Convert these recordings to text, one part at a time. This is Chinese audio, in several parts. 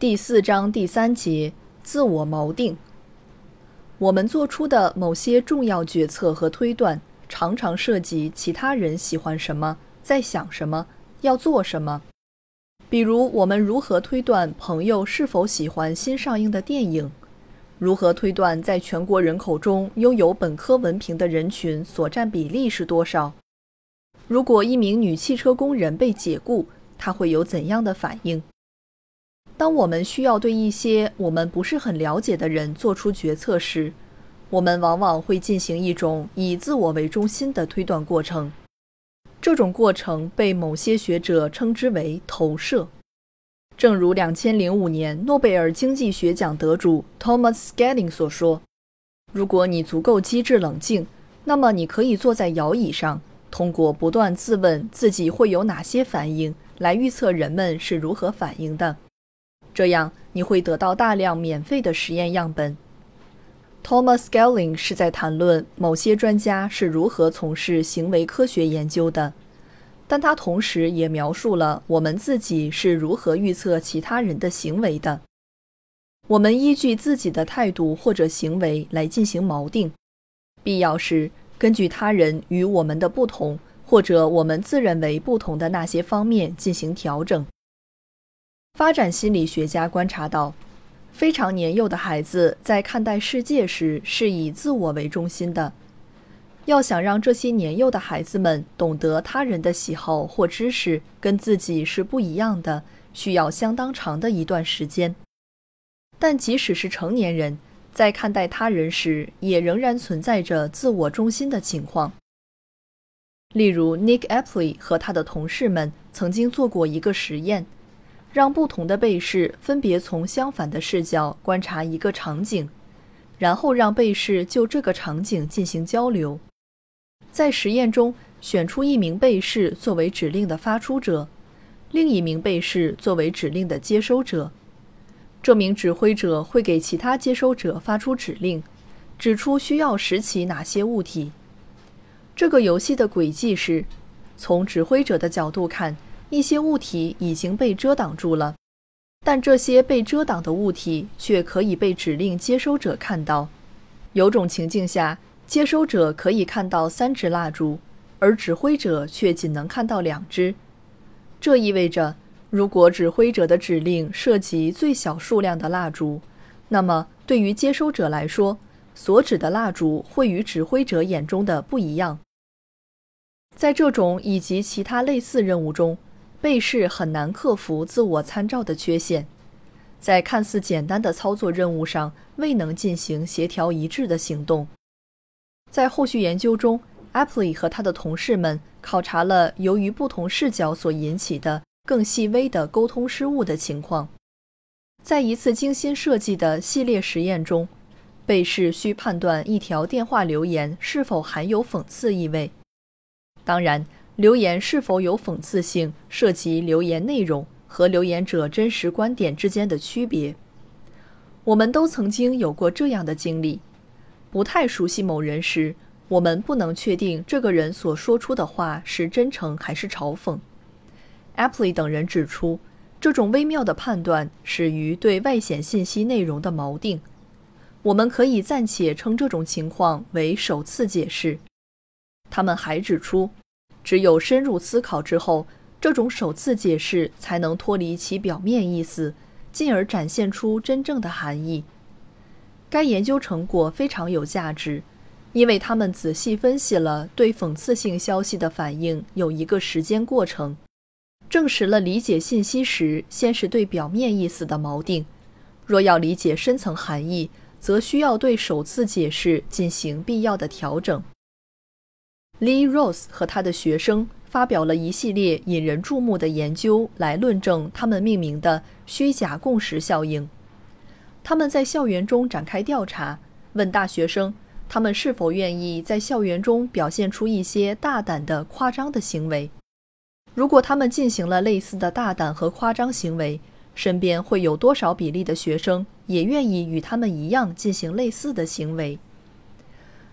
第四章第三节：自我锚定。我们做出的某些重要决策和推断，常常涉及其他人喜欢什么，在想什么，要做什么。比如，我们如何推断朋友是否喜欢新上映的电影？如何推断在全国人口中拥有本科文凭的人群所占比例是多少？如果一名女汽车工人被解雇，她会有怎样的反应？当我们需要对一些我们不是很了解的人做出决策时，我们往往会进行一种以自我为中心的推断过程。这种过程被某些学者称之为投射。正如2005年诺贝尔经济学奖得主 Thomas Schelling 所说：“如果你足够机智冷静，那么你可以坐在摇椅上，通过不断自问自己会有哪些反应，来预测人们是如何反应的。”这样你会得到大量免费的实验样本。Thomas Schelling 是在谈论某些专家是如何从事行为科学研究的，但他同时也描述了我们自己是如何预测其他人的行为的。我们依据自己的态度或者行为来进行锚定，必要时根据他人与我们的不同或者我们自认为不同的那些方面进行调整。发展心理学家观察到，非常年幼的孩子在看待世界时是以自我为中心的。要想让这些年幼的孩子们懂得他人的喜好或知识跟自己是不一样的，需要相当长的一段时间。但即使是成年人，在看待他人时，也仍然存在着自我中心的情况。例如，Nick Epley 和他的同事们曾经做过一个实验。让不同的被试分别从相反的视角观察一个场景，然后让被试就这个场景进行交流。在实验中，选出一名被试作为指令的发出者，另一名被试作为指令的接收者。这名指挥者会给其他接收者发出指令，指出需要拾起哪些物体。这个游戏的轨迹是：从指挥者的角度看。一些物体已经被遮挡住了，但这些被遮挡的物体却可以被指令接收者看到。有种情境下，接收者可以看到三支蜡烛，而指挥者却仅能看到两支。这意味着，如果指挥者的指令涉及最小数量的蜡烛，那么对于接收者来说，所指的蜡烛会与指挥者眼中的不一样。在这种以及其他类似任务中，被试很难克服自我参照的缺陷，在看似简单的操作任务上未能进行协调一致的行动。在后续研究中，Apley 和他的同事们考察了由于不同视角所引起的更细微的沟通失误的情况。在一次精心设计的系列实验中，被试需判断一条电话留言是否含有讽刺意味。当然。留言是否有讽刺性，涉及留言内容和留言者真实观点之间的区别。我们都曾经有过这样的经历：不太熟悉某人时，我们不能确定这个人所说出的话是真诚还是嘲讽。Apley 等人指出，这种微妙的判断始于对外显信息内容的锚定。我们可以暂且称这种情况为首次解释。他们还指出。只有深入思考之后，这种首次解释才能脱离其表面意思，进而展现出真正的含义。该研究成果非常有价值，因为他们仔细分析了对讽刺性消息的反应有一个时间过程，证实了理解信息时先是对表面意思的锚定，若要理解深层含义，则需要对首次解释进行必要的调整。Lee Rose 和他的学生发表了一系列引人注目的研究，来论证他们命名的虚假共识效应。他们在校园中展开调查，问大学生他们是否愿意在校园中表现出一些大胆的、夸张的行为。如果他们进行了类似的大胆和夸张行为，身边会有多少比例的学生也愿意与他们一样进行类似的行为？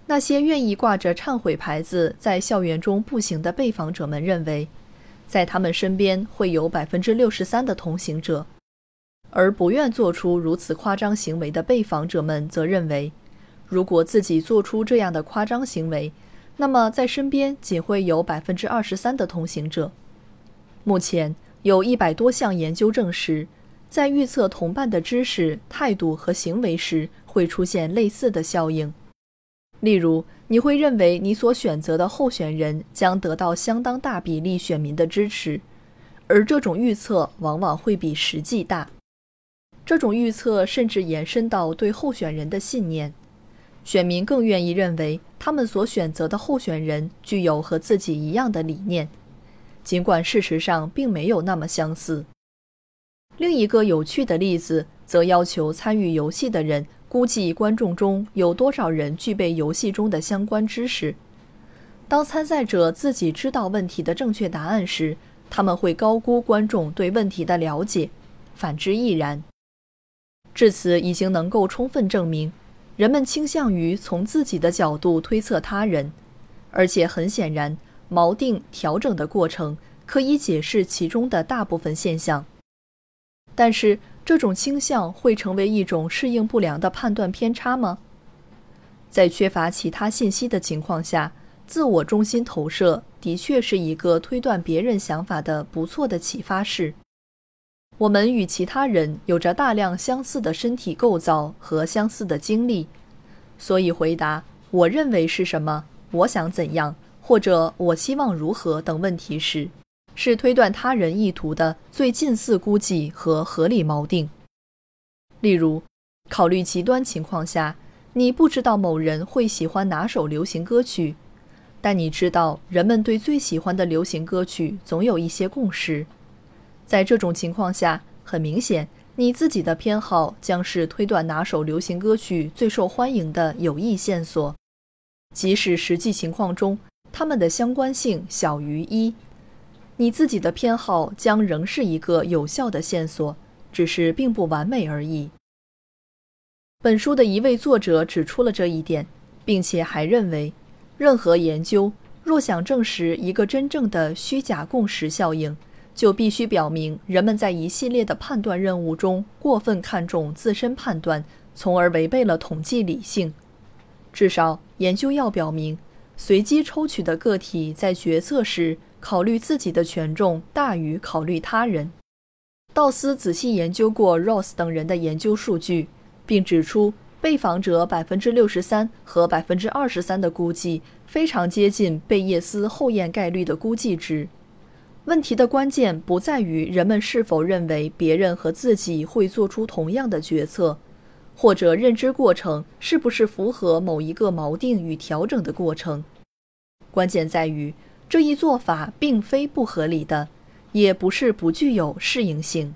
那些愿意挂着忏悔牌子在校园中步行的被访者们认为，在他们身边会有百分之六十三的同行者，而不愿做出如此夸张行为的被访者们则认为，如果自己做出这样的夸张行为，那么在身边仅会有百分之二十三的同行者。目前有一百多项研究证实，在预测同伴的知识、态度和行为时，会出现类似的效应。例如，你会认为你所选择的候选人将得到相当大比例选民的支持，而这种预测往往会比实际大。这种预测甚至延伸到对候选人的信念，选民更愿意认为他们所选择的候选人具有和自己一样的理念，尽管事实上并没有那么相似。另一个有趣的例子则要求参与游戏的人。估计观众中有多少人具备游戏中的相关知识？当参赛者自己知道问题的正确答案时，他们会高估观众对问题的了解；反之亦然。至此，已经能够充分证明，人们倾向于从自己的角度推测他人，而且很显然，锚定调整的过程可以解释其中的大部分现象。但是，这种倾向会成为一种适应不良的判断偏差吗？在缺乏其他信息的情况下，自我中心投射的确是一个推断别人想法的不错的启发式。我们与其他人有着大量相似的身体构造和相似的经历，所以回答“我认为是什么”“我想怎样”或者“我希望如何”等问题时。是推断他人意图的最近似估计和合理锚定。例如，考虑极端情况下，你不知道某人会喜欢哪首流行歌曲，但你知道人们对最喜欢的流行歌曲总有一些共识。在这种情况下，很明显，你自己的偏好将是推断哪首流行歌曲最受欢迎的有益线索，即使实际情况中它们的相关性小于一。你自己的偏好将仍是一个有效的线索，只是并不完美而已。本书的一位作者指出了这一点，并且还认为，任何研究若想证实一个真正的虚假共识效应，就必须表明人们在一系列的判断任务中过分看重自身判断，从而违背了统计理性。至少，研究要表明，随机抽取的个体在决策时。考虑自己的权重大于考虑他人。道斯仔细研究过 Ross 等人的研究数据，并指出被访者百分之六十三和百分之二十三的估计非常接近贝叶斯后验概率的估计值。问题的关键不在于人们是否认为别人和自己会做出同样的决策，或者认知过程是不是符合某一个锚定与调整的过程，关键在于。这一做法并非不合理的，也不是不具有适应性。